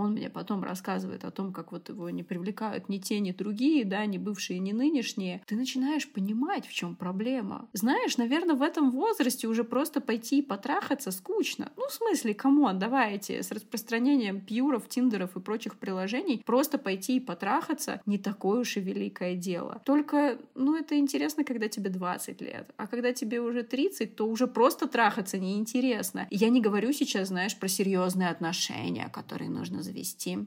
он мне потом рассказывает о том, как вот его не привлекают ни те, ни другие, да, ни бывшие, ни нынешние, ты начинаешь понимать, в чем проблема. Знаешь, наверное, в этом возрасте уже просто пойти и потрахаться скучно. Ну, в смысле, come on, давайте, с распространением пьюров, тиндеров и прочих приложений, просто пойти и потрахаться не такое уж и великое дело. Только, ну, это интересно, когда тебе 20 лет, а когда тебе уже 30, то уже просто трахаться неинтересно. Я не говорю сейчас, знаешь, про серьезные отношения, которые нужно завести.